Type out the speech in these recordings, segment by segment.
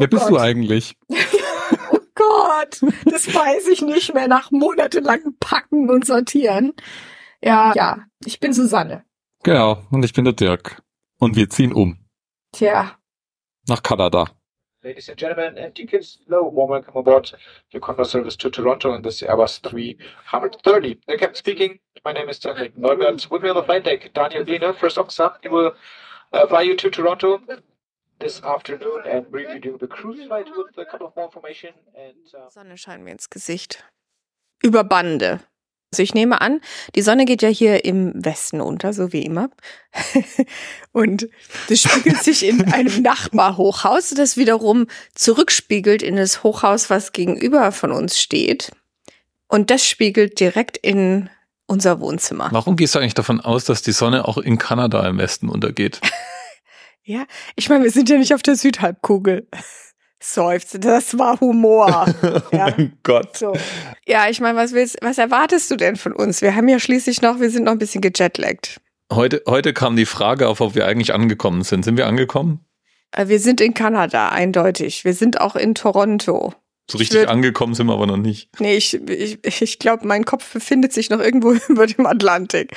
Wer bist Gott. du eigentlich? Oh Gott, das weiß ich nicht mehr nach monatelangem Packen und Sortieren. Ja, ja, ich bin Susanne. Genau, und ich bin der Dirk. Und wir ziehen um. Tja, Nach Kanada. Ladies and gentlemen, and tickets, hello, warm welcome aboard your Condor service to Toronto on this Airbus 330. The captain speaking, my name is Daniel Neubert. With me on the flight deck, Daniel Wiener, first officer. He will uh, fly you to Toronto this afternoon and brief you the cruise flight with a couple of more information. And uh, Sonne scheint mir ins Gesicht. Über Bande. Also ich nehme an, die Sonne geht ja hier im Westen unter, so wie immer. Und das spiegelt sich in einem Nachbarhochhaus, das wiederum zurückspiegelt in das Hochhaus, was gegenüber von uns steht. Und das spiegelt direkt in unser Wohnzimmer. Warum gehst du eigentlich davon aus, dass die Sonne auch in Kanada im Westen untergeht? Ja, ich meine, wir sind ja nicht auf der Südhalbkugel. Seufzt, das war Humor. Ja. mein Gott. So. Ja, ich meine, was willst, was erwartest du denn von uns? Wir haben ja schließlich noch, wir sind noch ein bisschen gejetlaggt. Heute, heute kam die Frage auf, ob wir eigentlich angekommen sind. Sind wir angekommen? Äh, Wir sind in Kanada, eindeutig. Wir sind auch in Toronto. So Ich richtig würd- angekommen sind wir aber noch nicht. Nee, ich, ich, ich glaube, mein Kopf befindet sich noch irgendwo über dem Atlantik.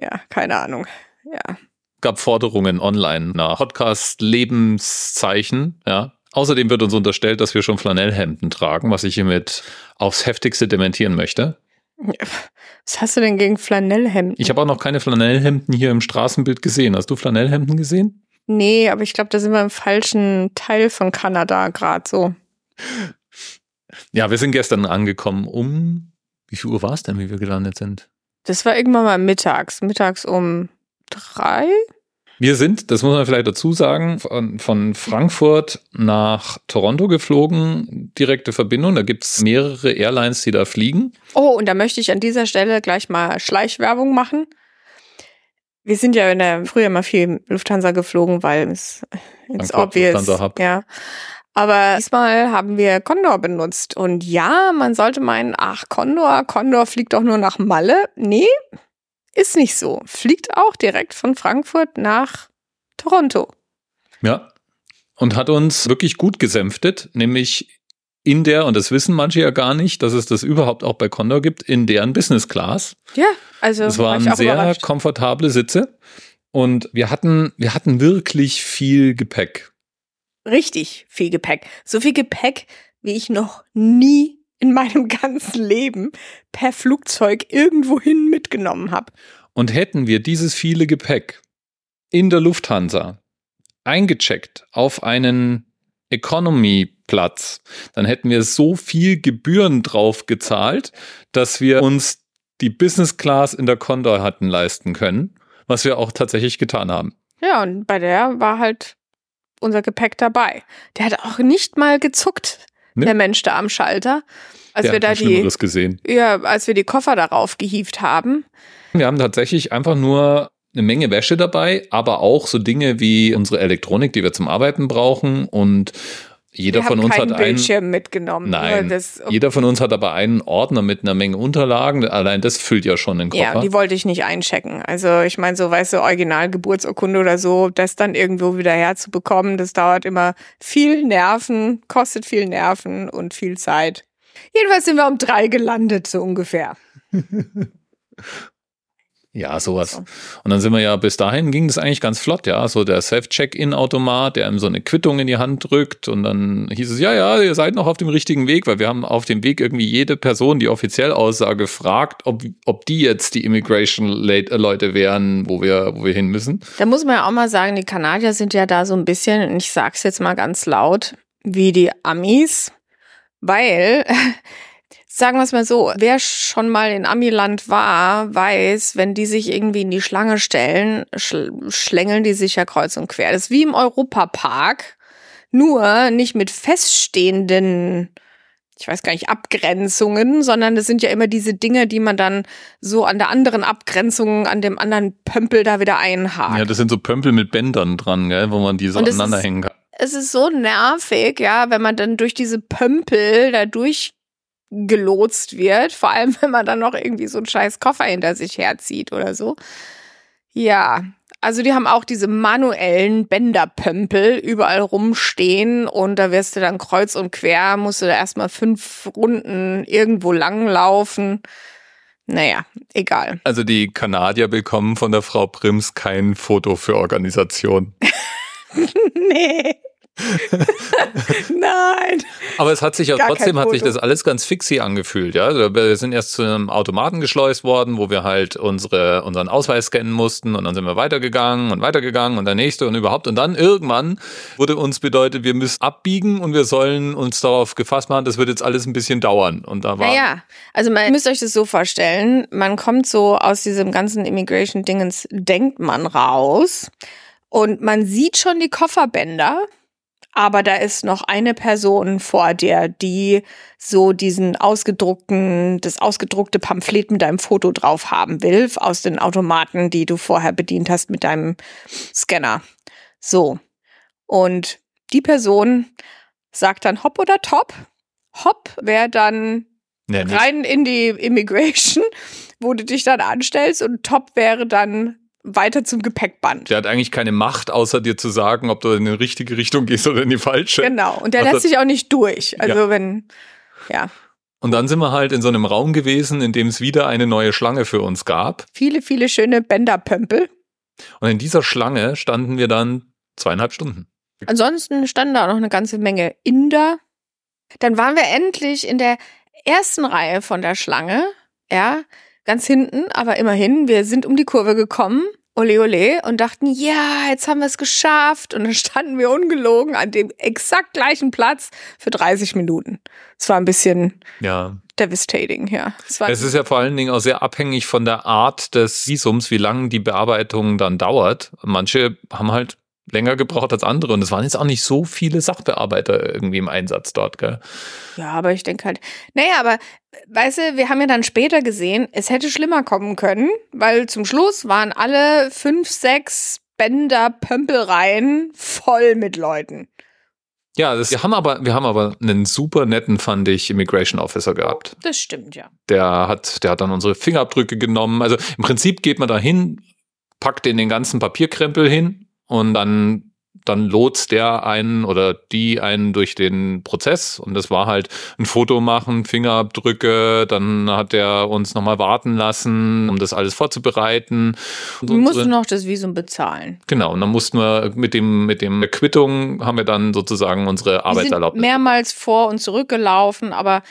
Ja, keine Ahnung. Ja. Gab Forderungen online nach Podcast-Lebenszeichen, ja. Außerdem wird uns unterstellt, dass wir schon Flanellhemden tragen, was ich hiermit aufs heftigste dementieren möchte. Was hast du denn gegen Flanellhemden? Ich habe auch noch keine Flanellhemden hier im Straßenbild gesehen. Hast du Flanellhemden gesehen? Nee, aber ich glaube, da sind wir im falschen Teil von Kanada gerade so. Ja, wir sind gestern angekommen um, wie viel Uhr war es denn, wie wir gelandet sind? Das war irgendwann mal mittags. Mittags um drei? Wir sind, das muss man vielleicht dazu sagen, von, von Frankfurt nach Toronto geflogen, direkte Verbindung. Da gibt's mehrere Airlines, die da fliegen. Oh, und da möchte ich an dieser Stelle gleich mal Schleichwerbung machen. Wir sind ja in der früher mal viel Lufthansa geflogen, weil es Frankfurt, obvious. Ja. Aber diesmal haben wir Condor benutzt. Und ja, man sollte meinen, ach, Condor, Condor fliegt doch nur nach Malle. Nee, ist nicht so. Fliegt auch direkt von Frankfurt nach Toronto. Ja. Und hat uns wirklich gut gesänftet, nämlich in der, und das wissen manche ja gar nicht, dass es das überhaupt auch bei Condor gibt, in deren Business Class. Ja, also Es war waren auch sehr überrascht. komfortable Sitze. Und wir hatten, wir hatten wirklich viel Gepäck. richtig viel Gepäck. So viel Gepäck, wie ich noch nie in meinem ganzen Leben per Flugzeug irgendwohin mitgenommen habe. Und hätten wir dieses viele Gepäck in der Lufthansa eingecheckt auf einen Economy-Platz, dann hätten wir so viel Gebühren drauf gezahlt, dass wir uns die Business Class in der Condor hatten leisten können, was wir auch tatsächlich getan haben. Ja, und bei der war halt unser Gepäck dabei. Der hat auch nicht mal gezuckt, Ne? der Mensch da am Schalter, als Der wir da die, gesehen. ja, als wir die Koffer darauf gehievt haben. Wir haben tatsächlich einfach nur eine Menge Wäsche dabei, aber auch so Dinge wie unsere Elektronik, die wir zum Arbeiten brauchen und jeder wir von haben uns hat einen Bildschirm mitgenommen. Nein, das, Jeder von uns hat aber einen Ordner mit einer Menge Unterlagen. Allein das füllt ja schon den Ja, Koffer. die wollte ich nicht einchecken. Also ich meine, so weißt du, Originalgeburtsurkunde oder so, das dann irgendwo wieder herzubekommen, das dauert immer viel Nerven, kostet viel Nerven und viel Zeit. Jedenfalls sind wir um drei gelandet, so ungefähr. ja, sowas. So. Und dann sind wir ja, bis dahin ging das eigentlich ganz flott, ja. So der Self-Check-In-Automat, der ihm so eine Quittung in die Hand drückt. Und dann hieß es, ja, ja, ihr seid noch auf dem richtigen Weg, weil wir haben auf dem Weg irgendwie jede Person, die offiziell aussah, gefragt, ob, ob die jetzt die Immigration-Leute wären, wo wir, wo wir hin müssen. Da muss man ja auch mal sagen, die Kanadier sind ja da so ein bisschen, und ich sag's jetzt mal ganz laut, wie die Amis, weil, sagen wir es mal so, wer schon mal in Amiland war, weiß, wenn die sich irgendwie in die Schlange stellen, schl schlängeln die sich ja kreuz und quer. Das ist wie im Europapark, nur nicht mit feststehenden ich weiß gar nicht, Abgrenzungen, sondern das sind ja immer diese Dinge, die man dann so an der anderen Abgrenzung, an dem anderen Pömpel da wieder einhakt. Ja, das sind so Pömpel mit Bändern dran, gell, wo man die so Und es aneinander ist- hängen kann. es ist so nervig, ja, wenn man dann durch diese Pömpel da durchgelotst wird, vor allem wenn man dann noch irgendwie so einen scheiß Koffer hinter sich herzieht oder so. Ja, Also die haben auch diese manuellen Bänderpömpel überall rumstehen und da wirst du dann kreuz und quer, musst du da erstmal fünf Runden irgendwo langlaufen. Naja, egal. Also die Kanadier bekommen von der Frau Prims kein Foto für Organisation. nee. Nein. Aber es hat sich ja trotzdem hat sich das alles ganz fixi angefühlt, ja. Also Wir sind erst zu einem Automaten geschleust worden, wo wir halt unsere, unseren Ausweis scannen mussten und dann sind wir weitergegangen und weitergegangen und der nächste und überhaupt. Und dann irgendwann wurde uns bedeutet, wir müssen abbiegen und wir sollen uns darauf gefasst machen, das wird jetzt alles ein bisschen dauern. Und da war Naja, also man müsst euch das so vorstellen, man kommt so aus diesem ganzen Immigration-Dingens, denkt man raus und man sieht schon die Kofferbänder, aber da ist noch eine Person vor dir, die so diesen ausgedruckten, das ausgedruckte Pamphlet mit deinem Foto drauf haben will, aus den Automaten, die du vorher bedient hast mit deinem Scanner. So. Und die Person sagt dann Hopp oder Top. Hopp wäre dann nicht. rein in die Immigration, wo du dich dann anstellst und Top wäre dann weiter zum Gepäckband. Der hat eigentlich keine Macht, außer dir zu sagen, ob du in die richtige Richtung gehst oder in die falsche. Genau. Und der Also- lässt sich auch nicht durch. Also Ja. wenn, ja, Und dann sind wir halt in so einem Raum gewesen, in dem es wieder eine neue Schlange für uns gab. viele, viele schöne Bänderpömpel. Und in dieser Schlange standen wir dann zweieinhalb Stunden. Ansonsten standen da auch noch eine ganze Menge Inder. Dann waren wir endlich in der ersten Reihe von der Schlange. Ja, ganz hinten, aber immerhin, wir sind um die Kurve gekommen. Ole ole und dachten, ja, jetzt haben wir es geschafft. Und dann standen wir ungelogen an dem exakt gleichen Platz für 30 Minuten. Es war ein bisschen Ja. devastating, ja. Es Es ist ja vor allen Dingen auch sehr abhängig von der Art des Visums, wie lange die Bearbeitung dann dauert. Manche haben halt länger gebraucht als andere und es waren jetzt auch nicht so viele Sachbearbeiter irgendwie im Einsatz dort, gell? Ja, aber ich denke halt, naja, aber weißt du, wir haben ja dann später gesehen, es hätte schlimmer kommen können, weil zum Schluss waren alle fünf, sechs Bänder Pömpelreihen voll mit Leuten. Ja, das, wir haben aber, wir haben aber einen super netten, fand ich, Immigration Officer gehabt. Das stimmt, ja. Der hat, der hat dann unsere Fingerabdrücke genommen. Also im Prinzip geht man da hin, packt in den ganzen Papierkrempel hin und dann dann lotst der einen oder die einen durch den Prozess und das war halt ein Foto machen, Fingerabdrücke, dann hat er uns nochmal warten lassen, um das alles vorzubereiten. Und Wir mussten noch das Visum bezahlen. genau, und dann mussten wir mit dem, mit dem Quittung haben wir dann sozusagen unsere Arbeitserlaubnis. mehrmals vor und zurückgelaufen, aber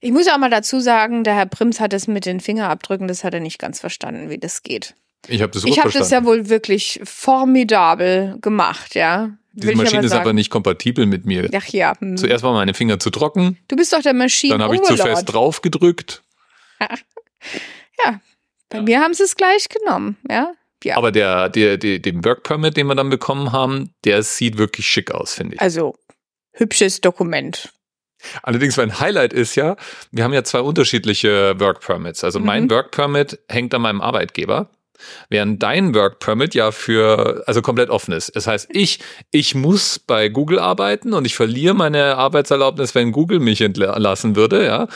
ich muss ja auch mal dazu sagen, der Herr Prims hat es mit den Fingerabdrücken, das hat er nicht ganz verstanden, wie das geht. Ich habe das Ich habe das ja wohl wirklich formidabel gemacht, ja. Diese Maschine ist aber nicht kompatibel mit mir. Ach ja. hm. Zuerst waren meine Finger zu trocken, Du bist doch der Maschinen dann habe ich zu fest drauf gedrückt. Bei mir haben sie es gleich genommen, ja. Ja. Aber der, der, der, den Work Permit, den wir dann bekommen haben, der sieht wirklich schick aus, finde ich. also, hübsches Dokument. Allerdings mein Highlight ist ja, wir haben ja zwei unterschiedliche Work Permits. Also mein Mhm. Work Permit hängt an meinem Arbeitgeber, während dein Work Permit ja für, also komplett offen ist. Das heißt, ich, ich muss bei Google arbeiten und ich verliere meine Arbeitserlaubnis, wenn Google mich entlassen würde, ja.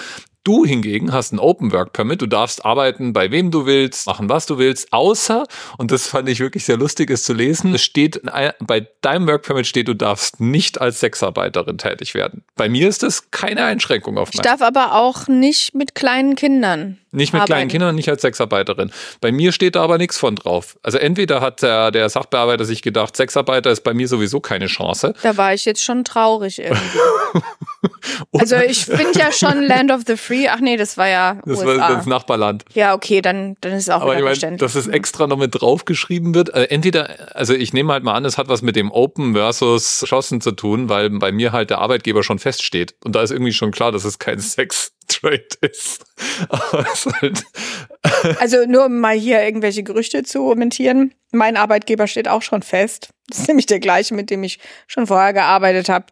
Du hingegen hast ein Open Work Permit. Du darfst arbeiten bei wem du willst, machen was du willst, außer, und das fand ich wirklich sehr lustig, es zu lesen, es steht, bei deinem Work Permit steht, du darfst nicht als Sexarbeiterin tätig werden. Bei mir ist das keine Einschränkung auf Ich mein darf aber auch nicht mit kleinen Kindern. Nicht mit kleinen arbeiten. Kindern, nicht als Sexarbeiterin. Bei mir steht da aber nichts von drauf. Also entweder hat der, der Sachbearbeiter sich gedacht, Sexarbeiter ist bei mir sowieso keine Chance. Da war ich jetzt schon traurig irgendwie. Also ich finde ja schon Land of the Free. Ach nee, das war ja das USA. war das Nachbarland. ja, okay, dann, dann ist es auch Aber ich verständlich. dass es extra noch mit draufgeschrieben wird. Also entweder, also ich nehme halt mal an, es hat was mit dem Open versus Schossen zu tun, weil bei mir halt der Arbeitgeber schon feststeht. Und da ist irgendwie schon klar, dass es kein Sex-Trade es ist halt, Also nur um mal hier irgendwelche Gerüchte zu kommentieren. Mein Arbeitgeber steht auch schon fest. Das ist nämlich der gleiche, mit dem ich schon vorher gearbeitet habe.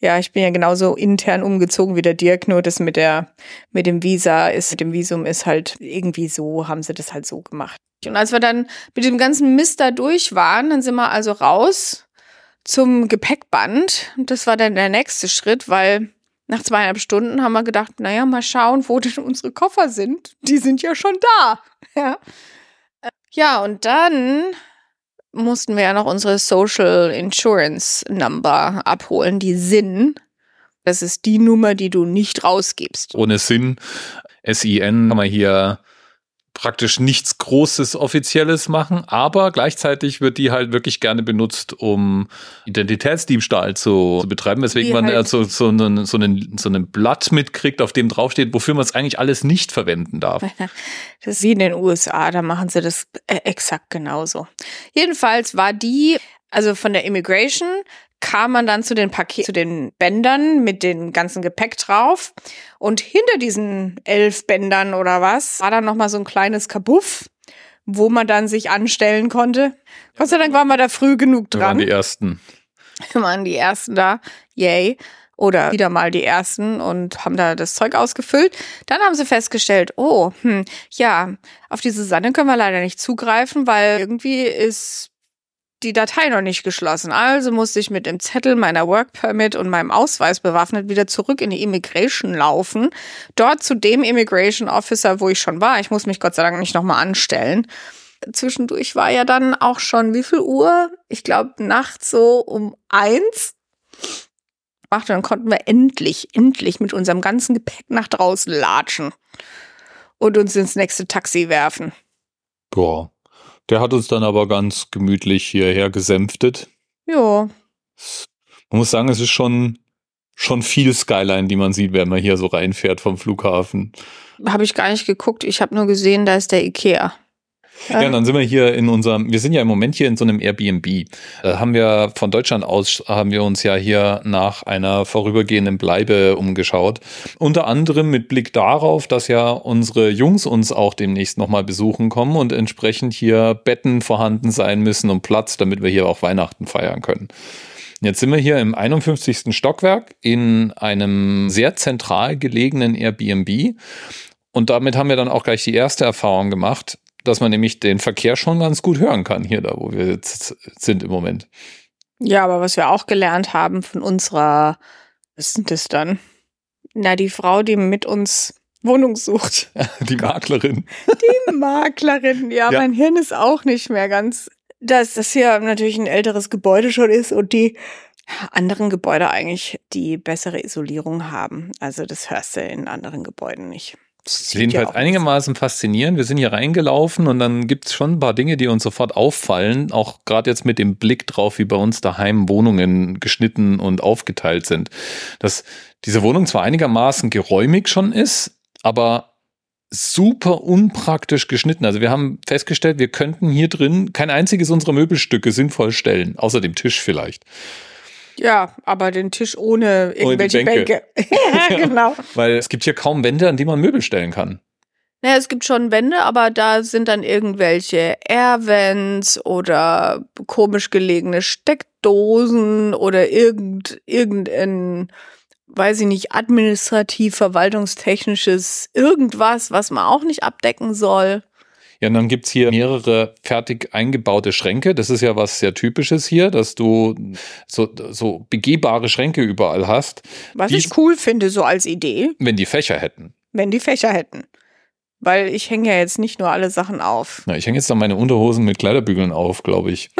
Ja, ich bin ja genauso intern umgezogen wie der Dirk, nur das mit der, mit dem Visa ist, mit dem Visum ist halt irgendwie so, haben sie das halt so gemacht. Und als wir dann mit dem ganzen Mist da durch waren, dann sind wir also raus zum Gepäckband. Und das war dann der nächste Schritt, weil nach zweieinhalb Stunden haben wir gedacht, naja, mal schauen, wo denn unsere Koffer sind. Die sind ja schon da. Ja, Äh, ja und dann mussten wir ja noch unsere Social Insurance Number abholen, die SIN. Das ist die Nummer, die du nicht rausgibst. Ohne Sinn. SIN kann man hier praktisch nichts Großes Offizielles machen, aber gleichzeitig wird die halt wirklich gerne benutzt, um Identitätsdiebstahl zu, zu betreiben, weswegen Wie man halt- so, so, einen, so, einen, so einen Blatt mitkriegt, auf dem draufsteht, wofür man es eigentlich alles nicht verwenden darf. Das ist wie in den USA, da machen sie das äh, exakt genauso. Jedenfalls war die, also von der Immigration kam man dann zu den Paket, zu den Bändern mit dem ganzen Gepäck drauf. Und hinter diesen elf Bändern oder was, war dann nochmal so ein kleines Kabuff, wo man dann sich anstellen konnte. Gott sei Dank waren wir da früh genug Wir waren dran. die Ersten. Wir waren die Ersten da. Yay. Oder wieder mal die Ersten und haben da das Zeug ausgefüllt. Dann haben sie festgestellt, oh, hm, ja, auf die Susanne können wir leider nicht zugreifen, weil irgendwie ist die Datei noch nicht geschlossen. Also musste ich mit dem Zettel meiner Work Permit und meinem Ausweis bewaffnet wieder zurück in die Immigration laufen. Dort zu dem Immigration Officer, wo ich schon war. Ich muss mich Gott sei Dank nicht nochmal anstellen. Zwischendurch war ja dann auch schon, wie viel Uhr? Ich glaube, nachts so um eins. Ach, dann konnten wir endlich, endlich mit unserem ganzen Gepäck nach draußen latschen und uns ins nächste Taxi werfen. Boah. Der hat uns dann aber ganz gemütlich hierher gesänftet. Jo, Man muss sagen, es ist schon, schon viel Skyline, die man sieht, wenn man hier so reinfährt vom Flughafen. habe ich gar nicht geguckt. Ich habe nur gesehen, da ist der Ikea. Ja, und dann sind wir hier in unserem, wir sind ja im Moment hier in so einem Airbnb. Äh, haben wir von Deutschland aus, haben wir uns ja hier nach einer vorübergehenden Bleibe umgeschaut. Unter anderem mit Blick darauf, dass ja unsere Jungs uns auch demnächst nochmal besuchen kommen und entsprechend hier Betten vorhanden sein müssen und Platz, damit wir hier auch Weihnachten feiern können. Jetzt sind wir hier im 51. Stockwerk in einem sehr zentral gelegenen Airbnb. Und damit haben wir dann auch gleich die erste Erfahrung gemacht, dass man nämlich den Verkehr schon ganz gut hören kann, hier da, wo wir jetzt sind im Moment. Ja, aber was wir auch gelernt haben von unserer, was sind das dann? Na, die Frau, die mit uns Wohnung sucht. Die Maklerin. Die Maklerin. Ja, Ja. mein Hirn ist auch nicht mehr ganz, dass das hier natürlich ein älteres Gebäude schon ist und die anderen Gebäude eigentlich die bessere Isolierung haben. Also das hörst du in anderen Gebäuden nicht. Jedenfalls auch einigermaßen faszinierend. Wir sind hier reingelaufen und dann gibt's schon ein paar Dinge, die uns sofort auffallen. Auch gerade jetzt mit dem Blick drauf, wie bei uns daheim Wohnungen geschnitten und aufgeteilt sind. Dass diese Wohnung zwar einigermaßen geräumig schon ist, aber super unpraktisch geschnitten. Also wir haben festgestellt, wir könnten hier drin kein einziges unserer Möbelstücke sinnvoll stellen, außer dem Tisch vielleicht. Ja, aber den Tisch ohne irgendwelche Bänke. Bänke. ja, genau. Weil es gibt hier kaum Wände, an die man Möbel stellen kann. Naja, es gibt schon Wände, aber da sind dann irgendwelche Airvents oder komisch gelegene Steckdosen oder irgend, irgendein, weiß ich nicht, administrativ, verwaltungstechnisches irgendwas, was man auch nicht abdecken soll. Ja, und dann gibt's hier mehrere fertig eingebaute Schränke. Das ist ja was sehr Typisches hier, dass du so, so begehbare Schränke überall hast, Was Dies- ich cool finde, so als Idee, wenn die Fächer hätten. wenn die Fächer hätten. Weil ich hänge ja jetzt nicht nur alle Sachen auf. Na, ich hänge jetzt dann meine Unterhosen mit Kleiderbügeln auf, glaube ich.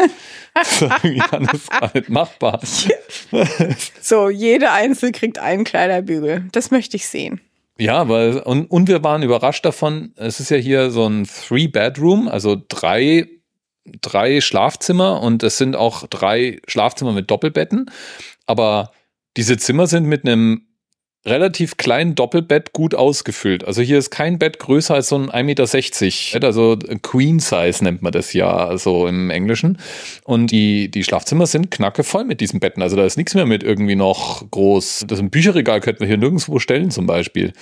das ist nicht machbar. So, jede Einzel kriegt einen Kleiderbügel. Das möchte ich sehen. Ja, weil, und, und wir waren überrascht davon, es ist ja hier so ein Three-Bedroom, also drei, drei Schlafzimmer und es sind auch drei Schlafzimmer mit Doppelbetten. Aber diese Zimmer sind mit einem relativ kleinen Doppelbett gut ausgefüllt. Also hier ist kein Bett größer als so ein 1,60 Meter. Also Queen Size nennt man das ja, also im Englischen. Und die, die Schlafzimmer sind knackevoll mit diesen Betten. Also da ist nichts mehr mit irgendwie noch groß. Das ein Bücherregal könnten wir hier nirgendwo stellen zum Beispiel.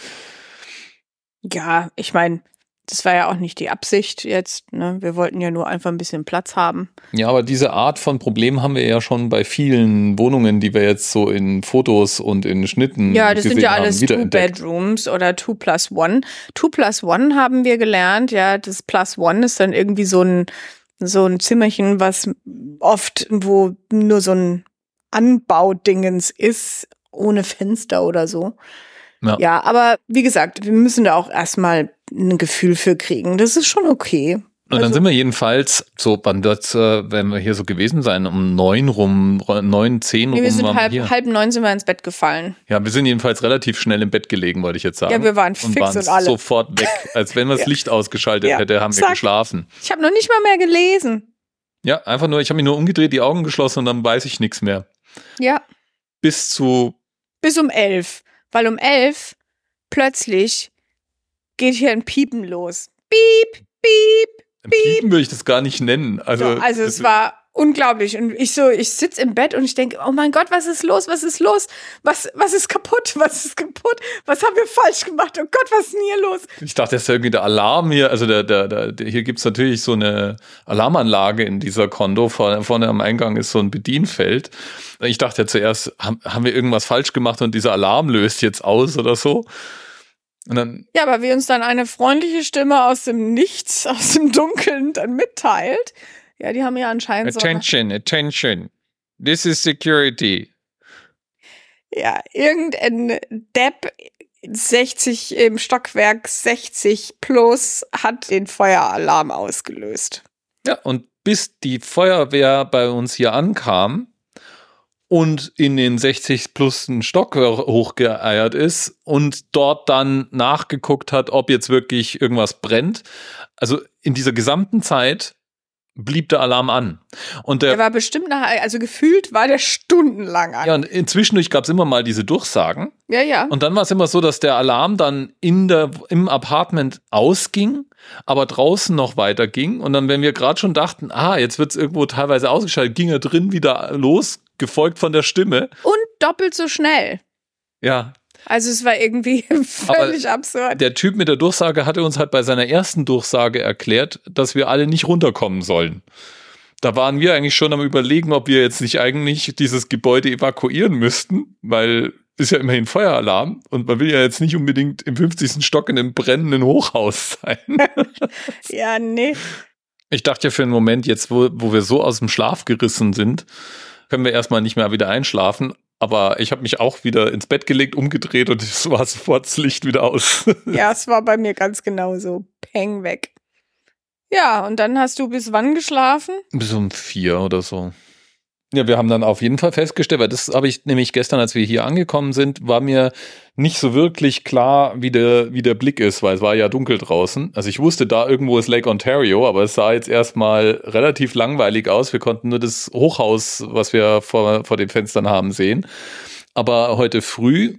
Ja, ich meine, das war ja auch nicht die Absicht jetzt. Ne? Wir wollten ja nur einfach ein bisschen Platz haben. Ja, aber diese Art von Problem haben wir ja schon bei vielen Wohnungen, die wir jetzt so in Fotos und in Schnitten Ja, das sind ja haben, alles. Two-Bedrooms oder Two plus One. Two plus One haben wir gelernt. Ja, das Plus One ist dann irgendwie so ein, so ein Zimmerchen, was oft, wo nur so ein Anbaudingens ist, ohne Fenster oder so. Ja. ja, aber wie gesagt, wir müssen da auch erstmal ein Gefühl für kriegen. Das ist schon okay. Und dann Also- sind wir jedenfalls so, wann wird's, äh, wenn wir hier so gewesen sein, um neun rum, neun, zehn Nee, rum wir sind waren wir halb, halb neun sind wir ins Bett gefallen. Ja, wir sind jedenfalls relativ schnell im Bett gelegen, wollte ich jetzt sagen. Ja, wir waren und fix waren und alle. sofort weg. Als wenn man das Ja. Licht ausgeschaltet Ja. hätte, haben wir Zack. geschlafen. Ich habe noch nicht mal mehr gelesen. Ja, einfach nur, ich habe mich nur umgedreht, die Augen geschlossen und dann weiß ich nichts mehr. Ja, Bis zu, bis um elf. Weil um elf plötzlich geht hier ein Piepen los. Piep, piep. Piepen würde ich das gar nicht nennen. Also, Also, also es war unglaublich. Und ich so, ich sitz im Bett und ich denke, oh mein Gott, was ist los? Was ist los? Was, was ist kaputt? Was ist kaputt? Was haben wir falsch gemacht? Oh Gott, was ist denn hier los? Ich dachte, das ist irgendwie der Alarm hier. Also der, der, der, der hier gibt's natürlich so eine Alarmanlage in dieser Kondo. Vorne, vorne am Eingang ist so ein Bedienfeld. Ich dachte ja zuerst, haben, haben wir irgendwas falsch gemacht und dieser Alarm löst jetzt aus oder so. Und dann, Ja, aber wie uns dann eine freundliche Stimme aus dem Nichts, aus dem Dunkeln dann mitteilt. Ja, die haben ja anscheinend so. attention, attention. This is security. Ja, irgendein Depp 60 im Stockwerk 60 plus hat den Feueralarm ausgelöst. Ja, und bis die Feuerwehr bei uns hier ankam und in den 60 plus Stock hochgeeiert ist und dort dann nachgeguckt hat, ob jetzt wirklich irgendwas brennt. Also in dieser gesamten Zeit blieb der Alarm an. Und der, Der war bestimmt nach, also gefühlt war der stundenlang an. ja, und inzwischen gab es immer mal diese Durchsagen. Ja, ja. Und dann war es immer so, dass der Alarm dann in der, im Apartment ausging, aber draußen noch weiterging. Und dann, wenn wir gerade schon dachten, ah, jetzt wird es irgendwo teilweise ausgeschaltet, ging er drin wieder los, gefolgt von der Stimme. Und doppelt so schnell. Ja, Also es war irgendwie völlig absurd. der Typ mit der Durchsage hatte uns halt bei seiner ersten Durchsage erklärt, dass wir alle nicht runterkommen sollen. Da waren wir eigentlich schon am überlegen, ob wir jetzt nicht eigentlich dieses Gebäude evakuieren müssten, weil ist ja immerhin Feueralarm und man will ja jetzt nicht unbedingt im 50. Stock in einem brennenden Hochhaus sein. Ja, nee. Ich dachte ja für einen Moment, jetzt wo, wo wir so aus dem Schlaf gerissen sind, können wir erstmal nicht mehr wieder einschlafen. Aber ich habe mich auch wieder ins Bett gelegt, umgedreht und es war sofort das Licht wieder aus. Ja, es war bei mir ganz genauso. Peng weg. Ja, und dann hast du bis wann geschlafen? Bis um vier oder so. Ja, wir haben dann auf jeden Fall festgestellt, weil das habe ich nämlich gestern, als wir hier angekommen sind, war mir nicht so wirklich klar, wie der, wie der Blick ist, weil es war ja dunkel draußen. Also ich wusste, da irgendwo ist Lake Ontario, aber es sah jetzt erstmal relativ langweilig aus. Wir konnten nur das Hochhaus, was wir vor, vor den Fenstern haben, sehen. Aber heute früh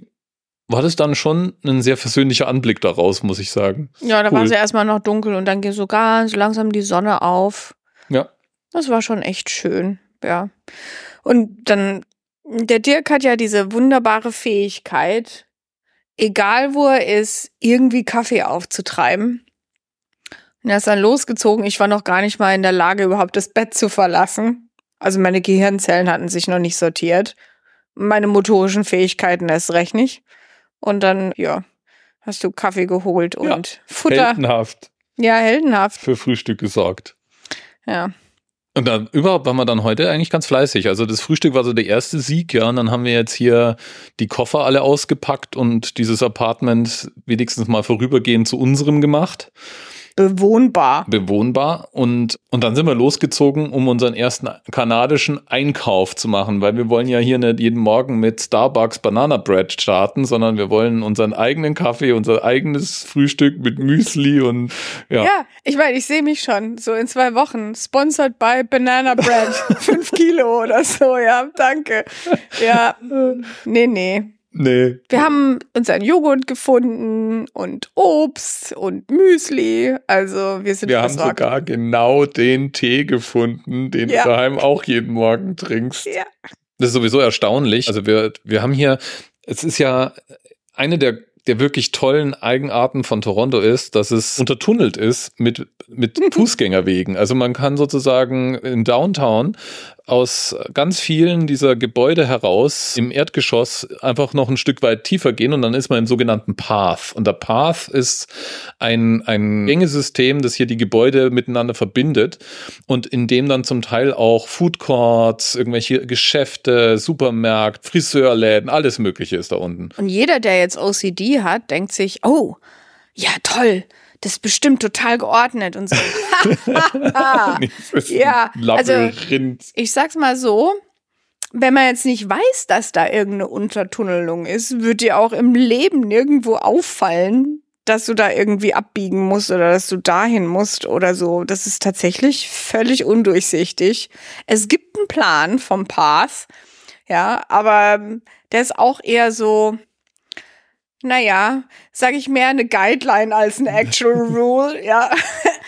war das dann schon ein sehr versöhnlicher Anblick daraus, muss ich sagen. Ja, da Cool. war es ja erstmal noch dunkel und dann ging so ganz langsam die Sonne auf. Ja. Das war schon echt schön, ja. Und dann, der Dirk hat ja diese wunderbare Fähigkeit, egal wo er ist, irgendwie Kaffee aufzutreiben. Und er ist dann losgezogen. Ich war noch gar nicht mal in der Lage, überhaupt das Bett zu verlassen. Also meine Gehirnzellen hatten sich noch nicht sortiert. Meine motorischen Fähigkeiten erst recht nicht. Und dann, ja, hast du Kaffee geholt und Ja, Futter. Heldenhaft Ja, heldenhaft. für Frühstück gesorgt. Ja. Und dann überhaupt waren wir dann heute eigentlich ganz fleißig. Also das Frühstück war so der erste Sieg, ja. Und dann haben wir jetzt hier die Koffer alle ausgepackt und dieses Apartment wenigstens mal vorübergehend zu unserem gemacht. Bewohnbar. Bewohnbar. Und, und dann sind wir losgezogen, um unseren ersten kanadischen Einkauf zu machen, weil wir wollen ja hier nicht jeden Morgen mit Starbucks Banana Bread starten, sondern wir wollen unseren eigenen Kaffee, unser eigenes Frühstück mit Müsli und ja. Ja, ich meine, ich sehe mich schon so in zwei Wochen. Sponsored by Banana Bread. Fünf Kilo oder so, ja, danke. Ja, nee, nee. Nee. Wir haben unseren Joghurt gefunden und Obst und Müsli. Also wir sind Wir haben versorgt. sogar genau den Tee gefunden, den Ja. du daheim auch jeden Morgen trinkst. Ja. Das ist sowieso erstaunlich. Also wir, wir haben hier, es ist ja eine der, der wirklich tollen Eigenarten von Toronto ist, dass es untertunnelt ist mit, mit Fußgängerwegen. Also man kann sozusagen in Downtown aus ganz vielen dieser Gebäude heraus im Erdgeschoss einfach noch ein Stück weit tiefer gehen und dann ist man im sogenannten Path. Und der Path ist ein, ein Gängesystem, das hier die Gebäude miteinander verbindet und in dem dann zum Teil auch Food Courts, irgendwelche Geschäfte, Supermärkte, Friseurläden, alles Mögliche ist da unten. Und jeder, der jetzt OCD hat, denkt sich, oh, ja toll, das ist bestimmt total geordnet und so. Ja, also-. Ich sag's mal so, wenn man jetzt nicht weiß, dass da irgendeine Untertunnelung ist, wird dir auch im Leben nirgendwo auffallen, dass du da irgendwie abbiegen musst oder dass du dahin musst oder so. Das ist tatsächlich völlig undurchsichtig. Es gibt einen Plan vom Path, ja, aber der ist auch eher so, naja, sag ich mehr eine Guideline als ein Actual Rule, ja.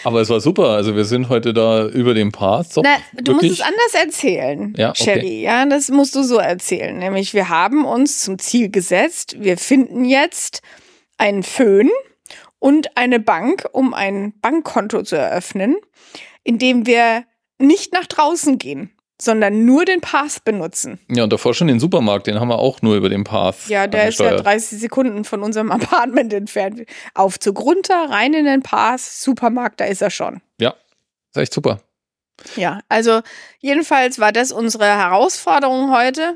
Aber es war super. Also wir sind heute da über den Path. So, Na, du musst wirklich. es anders erzählen, Ja, okay. Sherry. Ja, das musst du so erzählen. Nämlich, wir haben uns zum Ziel gesetzt, wir finden jetzt einen Föhn und eine Bank, um ein Bankkonto zu eröffnen, indem wir nicht nach draußen gehen, sondern nur den Pass benutzen. Ja, und davor schon den Supermarkt, den haben wir auch nur über den Path. Ja, der ist ja angesteuert. 30 Sekunden von unserem Apartment entfernt. Aufzug runter, rein in den Pass, Supermarkt, da ist er schon. Ja, ist echt super. Ja, also jedenfalls war das unsere Herausforderung heute.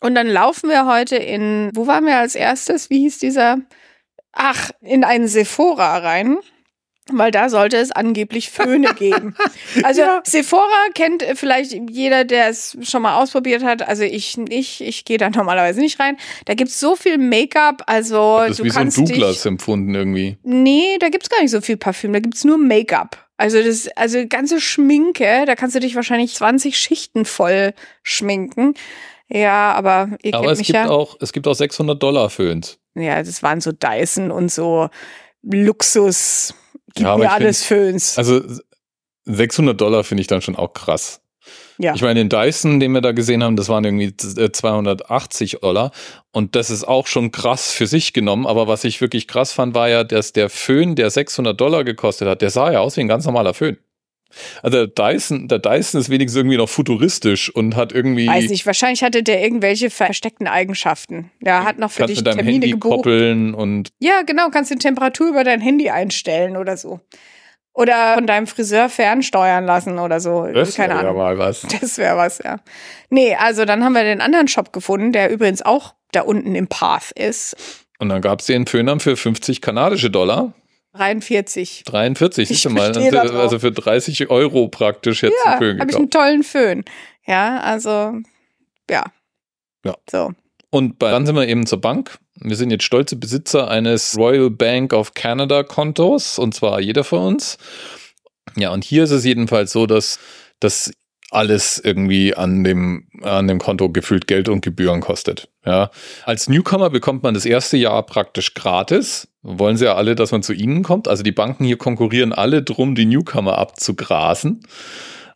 Und dann laufen wir heute in, wo waren wir als erstes? Wie hieß dieser? Ach, in einen Sephora rein. Weil da sollte es angeblich Föhne geben. Also Ja. Sephora kennt vielleicht jeder, der es schon mal ausprobiert hat. Also ich nicht, ich gehe da normalerweise nicht rein. Da gibt's so viel Make-up, also Das ist du wie so ein kannst Douglas dich empfunden irgendwie. Nee, da gibt's gar nicht so viel Parfüm, da gibt's nur Make-up. Also das, also ganze Schminke, da kannst du dich wahrscheinlich 20 Schichten voll schminken. Ja, aber ihr Aber kennt es mich gibt ja. auch, es gibt auch 600 Dollar Föhns. Ja, das waren so Dyson und so Luxus, gib Ja, mir alles Föhns. Also 600 Dollar finde ich dann schon auch krass. ja. Ich meine, den Dyson, den wir da gesehen haben, das waren irgendwie äh, 280 Dollar. Und das ist auch schon krass für sich genommen. Aber was ich wirklich krass fand, war ja, dass der Föhn, der 600 Dollar gekostet hat, der sah ja aus wie ein ganz normaler Föhn. Also der Dyson, der Dyson ist wenigstens irgendwie noch futuristisch und hat irgendwie. Weiß nicht, wahrscheinlich hatte der irgendwelche versteckten Eigenschaften. Der hat noch für dich Termine Handy gebucht. koppeln und Ja, genau, kannst die Temperatur über dein Handy einstellen oder so. Oder von deinem Friseur fernsteuern lassen oder so. das Keine wäre Ahnung. mal was. Das wäre was, ja. Nee, also dann haben wir den anderen Shop gefunden, der übrigens auch da unten im Path ist. Und dann gab es den Föhn für 50 kanadische Dollar. 43. 43, Ich siehst du mal. da Also, für 30 Euro praktisch jetzt Ja, einen Föhn habe ich gekauft. einen tollen Föhn. Ja, also, ja. Ja. So. Und bei, dann sind wir eben zur Bank. Wir sind jetzt stolze Besitzer eines Royal Bank of Canada Kontos und zwar jeder von uns. Ja, und hier ist es jedenfalls so, dass das alles irgendwie an dem, an dem Konto gefühlt Geld und Gebühren kostet. Ja. Als Newcomer bekommt man das erste Jahr praktisch gratis. Wollen sie ja alle, dass man zu ihnen kommt. Also die Banken hier konkurrieren alle drum, die Newcomer abzugrasen.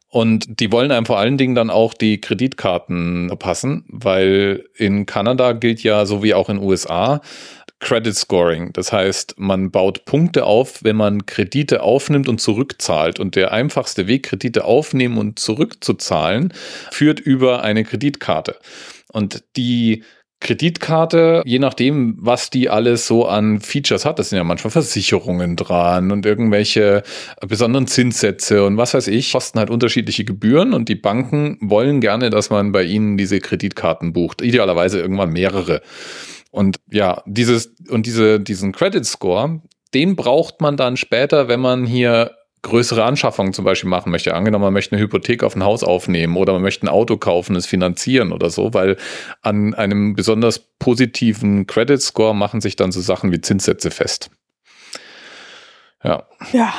Und die wollen einem vor allen Dingen dann auch die Kreditkarten verpassen, weil in Kanada gilt ja, so wie auch in USA, Credit Scoring. Das heißt, man baut Punkte auf, wenn man Kredite aufnimmt und zurückzahlt. Und der einfachste Weg, Kredite aufnehmen und zurückzuzahlen, führt über eine Kreditkarte. Und die Kreditkarte, je nachdem, was die alles so an Features hat, das sind ja manchmal Versicherungen dran und irgendwelche besonderen Zinssätze und was weiß ich, kosten halt unterschiedliche Gebühren und die Banken wollen gerne, dass man bei ihnen diese Kreditkarten bucht. Idealerweise irgendwann mehrere. Und ja, dieses und diese, diesen Credit Score, den braucht man dann später, wenn man hier größere Anschaffungen zum Beispiel machen möchte. Angenommen, man möchte eine Hypothek auf ein Haus aufnehmen oder man möchte ein Auto kaufen, es finanzieren oder so, weil an einem besonders positiven Credit Score machen sich dann so Sachen wie Zinssätze fest. Ja, Ja,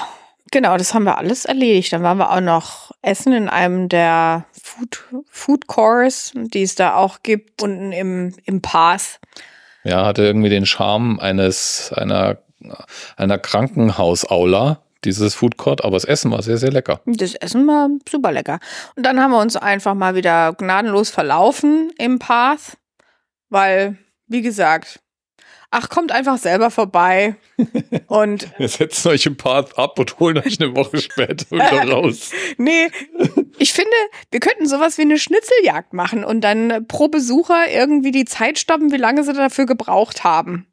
genau, das haben wir alles erledigt. Dann waren wir auch noch essen in einem der Food, Food Course, die es da auch gibt, unten im, im Path. Ja, hatte irgendwie den Charme eines einer einer Krankenhausaula, dieses Food Court, aber das Essen war sehr sehr lecker. Das Essen war super lecker. Und dann haben wir uns einfach mal wieder gnadenlos verlaufen im Path, weil, wie gesagt, ach, kommt einfach selber vorbei. Und Wir setzen euch im Path ab und holen euch eine Woche später wieder raus. nee, ich finde, wir könnten sowas wie eine Schnitzeljagd machen und dann pro Besucher irgendwie die Zeit stoppen, wie lange sie dafür gebraucht haben.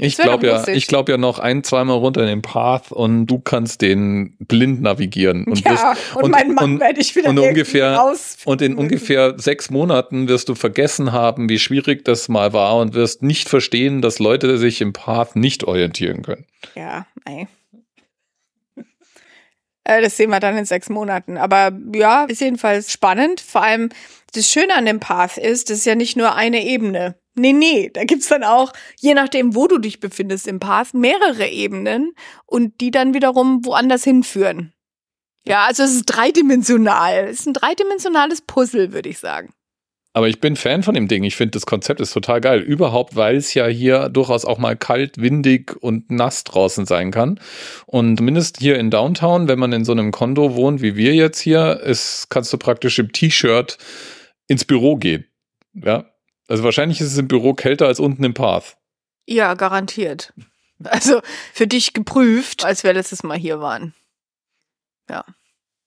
Ich glaube ja, lustig. ich glaube ja noch ein, zweimal runter in den Path und du kannst den blind navigieren. Und ja, wirst- und, mein Mann und, werde ich wieder und ungefähr- und in ungefähr sechs Monaten wirst du vergessen haben, wie schwierig das mal war und wirst nicht verstehen, dass Leute sich im Path nicht orientieren können. Ja, ey. Äh, das sehen wir dann in sechs Monaten. Aber ja, ist jedenfalls spannend. Vor allem das Schöne an dem Path ist, das ist ja nicht nur eine Ebene. Nee, nee, da gibt's dann auch, je nachdem, wo du dich befindest im Path, mehrere Ebenen und die dann wiederum woanders hinführen. Ja, also es ist dreidimensional. Es ist ein dreidimensionales Puzzle, würde ich sagen. Aber ich bin Fan von dem Ding. Ich finde, das Konzept ist total geil. Überhaupt, weil es ja hier durchaus auch mal kalt, windig und nass draußen sein kann. Und zumindest hier in Downtown, wenn man in so einem Kondo wohnt, wie wir jetzt hier, ist, kannst du praktisch im T-Shirt ins Büro gehen. Ja. Also wahrscheinlich ist es im Büro kälter als unten im Path. Ja, garantiert. Also für dich geprüft, als wir letztes Mal hier waren. Ja.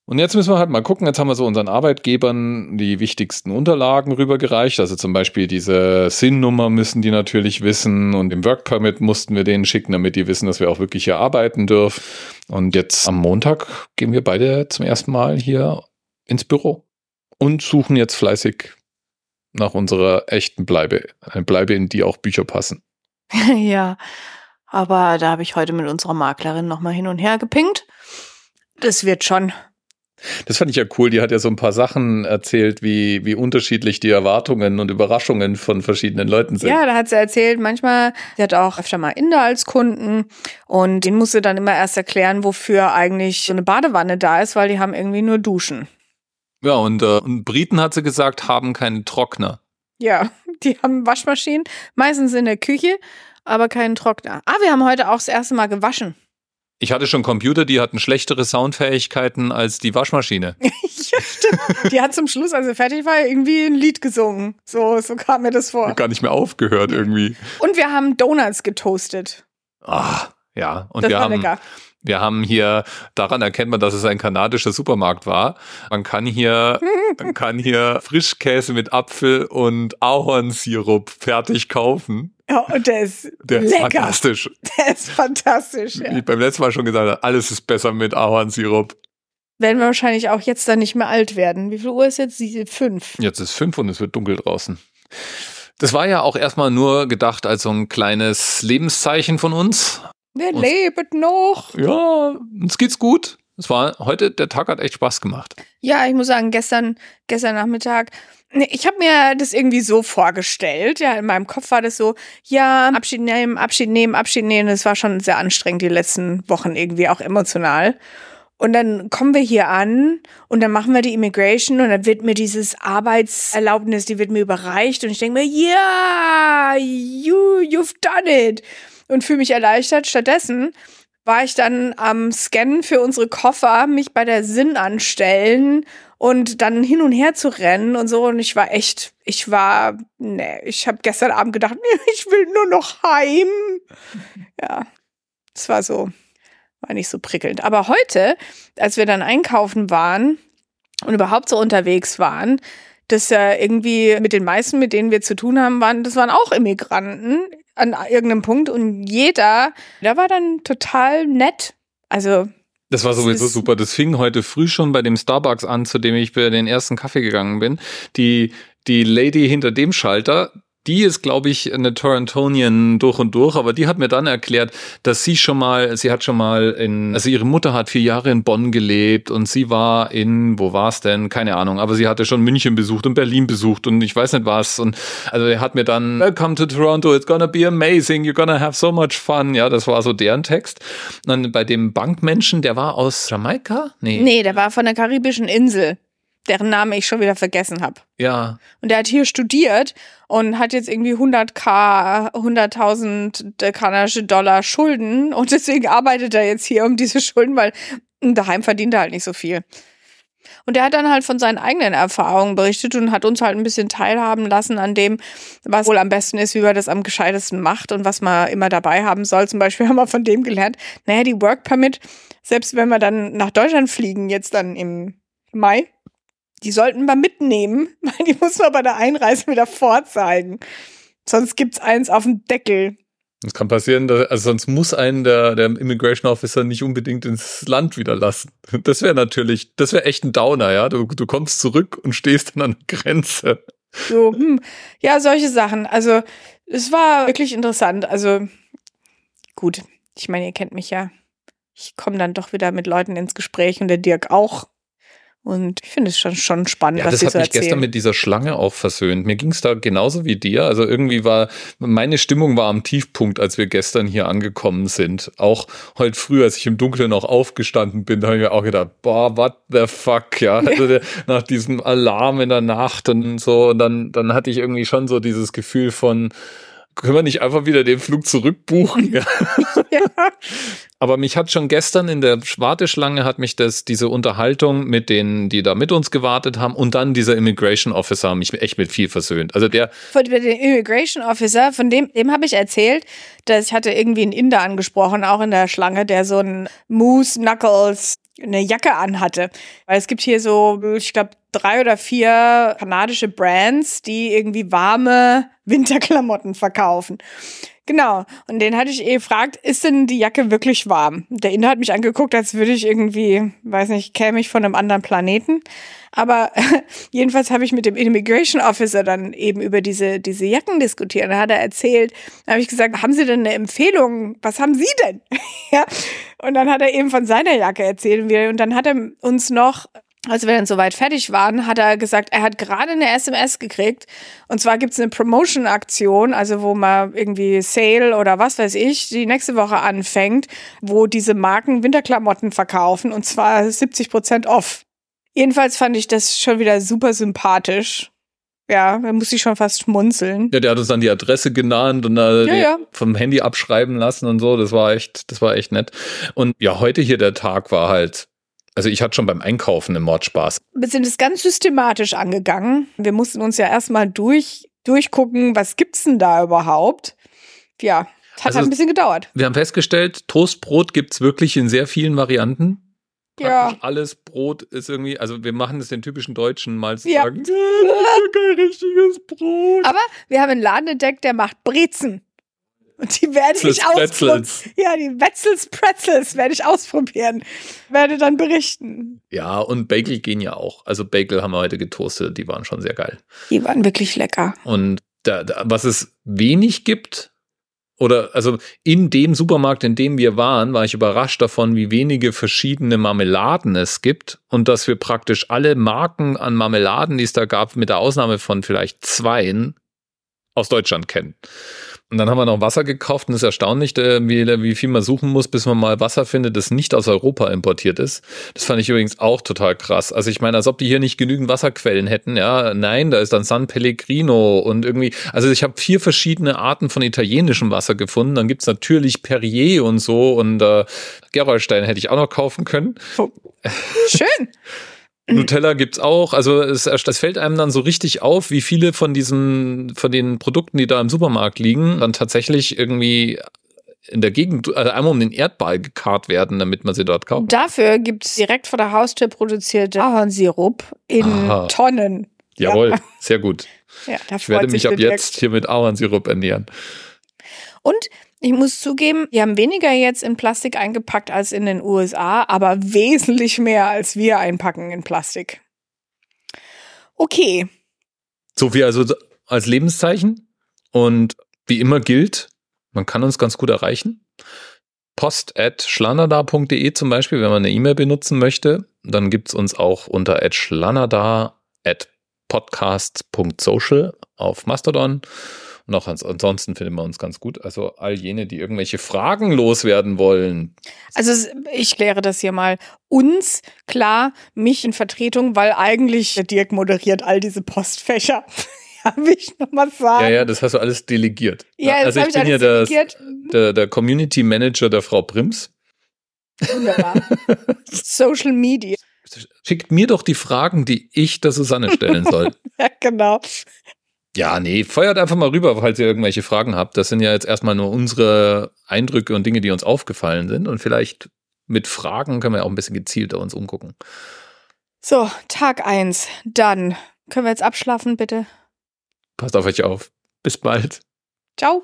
Und jetzt müssen wir halt mal gucken. Jetzt haben wir so unseren Arbeitgebern die wichtigsten Unterlagen rübergereicht. Also zum Beispiel diese SIN-Nummer müssen die natürlich wissen und im Work Permit mussten wir denen schicken, damit die wissen, dass wir auch wirklich hier arbeiten dürfen. Und jetzt am Montag gehen wir beide zum ersten Mal hier ins Büro und suchen jetzt fleißig nach unserer echten Bleibe. Eine Bleibe, in die auch Bücher passen. ja, aber da habe ich heute mit unserer Maklerin nochmal hin und her gepinkt. Das wird schon. Das fand ich ja cool. Die hat ja so ein paar Sachen erzählt, wie, wie unterschiedlich die Erwartungen und Überraschungen von verschiedenen Leuten sind. Ja, da hat sie erzählt, manchmal, sie hat auch öfter mal Inder als Kunden und den musste dann immer erst erklären, wofür eigentlich so eine Badewanne da ist, weil die haben irgendwie nur Duschen. Ja, und, äh, und Briten, hat sie gesagt, haben keinen Trockner. Ja, die haben Waschmaschinen, meistens in der Küche, aber keinen Trockner. Ah, wir haben heute auch das erste Mal gewaschen. Ich hatte schon Computer, die hatten schlechtere Soundfähigkeiten als die Waschmaschine. ja, stimmt. Die hat zum Schluss, als sie fertig war, irgendwie ein Lied gesungen. So, so kam mir das vor. Gar nicht mehr aufgehört irgendwie. Und wir haben Donuts getoastet. Ah, ja. Und das wir haben, lecker. Wir haben hier, daran erkennt man, dass es ein kanadischer Supermarkt war. Man kann hier, man kann hier Frischkäse mit Apfel und Ahornsirup fertig kaufen. Ja, und der ist, der lecker. ist fantastisch. Der ist fantastisch. Ja. Wie ich beim letzten Mal schon gesagt habe, alles ist besser mit Ahornsirup. Werden wir wahrscheinlich auch jetzt dann nicht mehr alt werden. Wie viel Uhr ist jetzt? Fünf. Jetzt ist fünf und es wird dunkel draußen. Das war ja auch erstmal nur gedacht als so ein kleines Lebenszeichen von uns. Wir uns, leben noch. Ja, uns geht's gut. Es war heute, der Tag hat echt Spaß gemacht. Ja, ich muss sagen, gestern, gestern Nachmittag, ich habe mir das irgendwie so vorgestellt. Ja, in meinem Kopf war das so, ja, Abschied nehmen, Abschied nehmen, Abschied nehmen. Das war schon sehr anstrengend die letzten Wochen irgendwie auch emotional. Und dann kommen wir hier an und dann machen wir die Immigration und dann wird mir dieses Arbeitserlaubnis, die wird mir überreicht und ich denke mir, ja, yeah, you, you've done it und fühle mich erleichtert. Stattdessen war ich dann am Scannen für unsere Koffer, mich bei der Sinn anstellen und dann hin und her zu rennen und so. Und ich war echt, ich war, ne, ich habe gestern Abend gedacht, ich will nur noch heim. Ja, es war so, war nicht so prickelnd. Aber heute, als wir dann einkaufen waren und überhaupt so unterwegs waren, dass ja irgendwie mit den meisten, mit denen wir zu tun haben, waren, das waren auch Immigranten an irgendeinem Punkt und jeder, der war dann total nett. Also das war sowieso super. Das fing heute früh schon bei dem Starbucks an, zu dem ich bei den ersten Kaffee gegangen bin. Die, die Lady hinter dem Schalter, die ist, glaube ich, eine Torontonian durch und durch, aber die hat mir dann erklärt, dass sie schon mal, sie hat schon mal in, also ihre Mutter hat vier Jahre in Bonn gelebt und sie war in, wo war es denn? Keine Ahnung, aber sie hatte schon München besucht und Berlin besucht und ich weiß nicht was. Und also er hat mir dann, Welcome to Toronto, it's gonna be amazing, you're gonna have so much fun. Ja, das war so deren Text. Und dann bei dem Bankmenschen, der war aus Jamaika? Nee. Nee, der war von der karibischen Insel deren Name ich schon wieder vergessen habe. Ja. Und der hat hier studiert und hat jetzt irgendwie 100k, 100.000 kanadische Dollar Schulden und deswegen arbeitet er jetzt hier um diese Schulden, weil daheim verdient er halt nicht so viel. Und er hat dann halt von seinen eigenen Erfahrungen berichtet und hat uns halt ein bisschen teilhaben lassen an dem, was wohl am besten ist, wie man das am gescheitesten macht und was man immer dabei haben soll. Zum Beispiel haben wir von dem gelernt, naja, die Work Permit, selbst wenn wir dann nach Deutschland fliegen, jetzt dann im Mai, die sollten wir mitnehmen, weil die muss man bei der Einreise wieder vorzeigen. Sonst gibt's eins auf dem Deckel. Das kann passieren, dass, also sonst muss einen der, der Immigration Officer nicht unbedingt ins Land wieder lassen. Das wäre natürlich, das wäre echt ein Downer, ja. Du, du kommst zurück und stehst dann an der Grenze. So, hm. ja, solche Sachen. Also, es war wirklich interessant. Also, gut. Ich meine, ihr kennt mich ja. ich komme dann doch wieder mit Leuten ins Gespräch und der Dirk auch. Und ich finde es schon, schon spannend, Ja, was das sie hat so mich erzählen. gestern mit dieser Schlange auch versöhnt. Mir ging es da genauso wie dir. Also irgendwie war, meine Stimmung war am Tiefpunkt, als wir gestern hier angekommen sind. Auch heute früh, als ich im Dunkeln noch aufgestanden bin, da habe ich mir auch gedacht, boah, what the fuck, ja. Also der, nach diesem Alarm in der Nacht und so, und dann, dann hatte ich irgendwie schon so dieses Gefühl von, können wir nicht einfach wieder den Flug zurückbuchen? Ja. ja. Aber mich hat schon gestern in der Warteschlange hat mich das, diese Unterhaltung mit denen, die da mit uns gewartet haben und dann dieser Immigration Officer mich echt mit viel versöhnt. Also der, Von dem Immigration Officer, von dem, dem habe ich erzählt, dass ich hatte irgendwie einen Inder angesprochen, auch in der Schlange, der so ein Moose Knuckles eine Jacke anhatte. Weil es gibt hier so, ich glaube, drei oder vier kanadische Brands, die irgendwie warme Winterklamotten verkaufen. Genau. Und den hatte ich eh gefragt, ist denn die Jacke wirklich warm? Der Inder hat mich angeguckt, als würde ich irgendwie, weiß nicht, käme ich von einem anderen Planeten. Aber jedenfalls habe ich mit dem Immigration Officer dann eben über diese, diese Jacken diskutiert. Da hat er erzählt, da habe ich gesagt, haben Sie denn eine Empfehlung? Was haben Sie denn? ja. Und dann hat er eben von seiner Jacke erzählt. Und dann hat er uns noch als wir dann soweit fertig waren, hat er gesagt, er hat gerade eine SMS gekriegt. Und zwar gibt's eine Promotion-Aktion, also wo man irgendwie Sale oder was weiß ich, die nächste Woche anfängt, wo diese Marken Winterklamotten verkaufen und zwar 70 Prozent off. Jedenfalls fand ich das schon wieder super sympathisch. Ja, da musste ich schon fast schmunzeln. ja, der hat uns dann die Adresse genannt und Ja, ja. vom Handy abschreiben lassen und so. Das war echt, das war echt nett. Und ja, heute hier der Tag war halt, also ich hatte schon beim Einkaufen einen Mordspaß. Wir sind es ganz systematisch angegangen. Wir mussten uns ja erstmal durch, durchgucken, was gibt's denn da überhaupt? Ja, hat Also halt ein bisschen gedauert. Wir haben festgestellt, Toastbrot gibt's wirklich in sehr vielen Varianten. Ja. Praktisch alles Brot ist irgendwie, also wir machen es den typischen Deutschen mal zu Ja. sagen, "Ja, das ist ja kein richtiges Brot. Aber wir haben einen Laden entdeckt, der macht Brezen. Und die werde ich ausprobieren. Ja, die Wetzels Pretzels werde ich ausprobieren. Werde dann berichten. Ja, und Bagel gehen ja auch. Also Bagel haben wir heute getoastet, die waren schon sehr geil. Die waren wirklich lecker. Und da, da, was es wenig gibt, oder also in dem Supermarkt, in dem wir waren, war ich überrascht davon, wie wenige verschiedene Marmeladen es gibt und dass wir praktisch alle Marken an Marmeladen, die es da gab, mit der Ausnahme von vielleicht zweien, aus Deutschland kennen. Und dann haben wir noch Wasser gekauft und es ist erstaunlich, äh, wie, wie viel man suchen muss, bis man mal Wasser findet, das nicht aus Europa importiert ist. Das fand ich übrigens auch total krass. Also ich meine, als ob die hier nicht genügend Wasserquellen hätten. Ja, nein, da ist dann San Pellegrino und irgendwie, also ich habe vier verschiedene Arten von italienischem Wasser gefunden. Dann gibt's natürlich Perrier und so und äh, Gerolstein hätte ich auch noch kaufen können. Schön. Nutella gibt's auch. Also es, es fällt einem dann so richtig auf, wie viele von diesen, von den Produkten, die da im Supermarkt liegen, dann tatsächlich irgendwie in der Gegend, also einmal um den Erdball gekarrt werden, damit man sie dort kauft. Dafür gibt's direkt vor der Haustür produzierte Ahornsirup in Aha. Tonnen. Jawohl, sehr gut. Ja, Ich werde mich ab Dirk. jetzt hier mit Ahornsirup ernähren. Und ich muss zugeben, die haben weniger jetzt in Plastik eingepackt als in den USA, aber wesentlich mehr als wir einpacken in Plastik. Okay. So viel also als Lebenszeichen. Und wie immer gilt, man kann uns ganz gut erreichen. Post at schlanada.de zum Beispiel, wenn man eine E-Mail benutzen möchte. Dann gibt's uns auch unter at schlanada at podcast.social auf Mastodon. Auch ans- ansonsten findet man uns ganz gut. Also all jene, die irgendwelche Fragen loswerden wollen. Also ich kläre das hier mal. Uns, klar, mich in Vertretung, weil eigentlich der Dirk moderiert all diese Postfächer. ja, will ich noch mal sagen. Ja, ja, das hast du alles delegiert. Ja, also ich bin hier das, der, der Community Manager der Frau Prims. Wunderbar. Social Media. Schickt mir doch die Fragen, die ich der Susanne stellen soll. Ja, genau. Ja, nee, feuert einfach mal rüber, falls ihr irgendwelche Fragen habt. Das sind ja jetzt erstmal nur unsere Eindrücke und Dinge, die uns aufgefallen sind. Und vielleicht mit Fragen können wir auch ein bisschen gezielter uns umgucken. So, Tag eins. Dann können wir jetzt abschlafen, bitte. Passt auf euch auf. Bis bald. Ciao.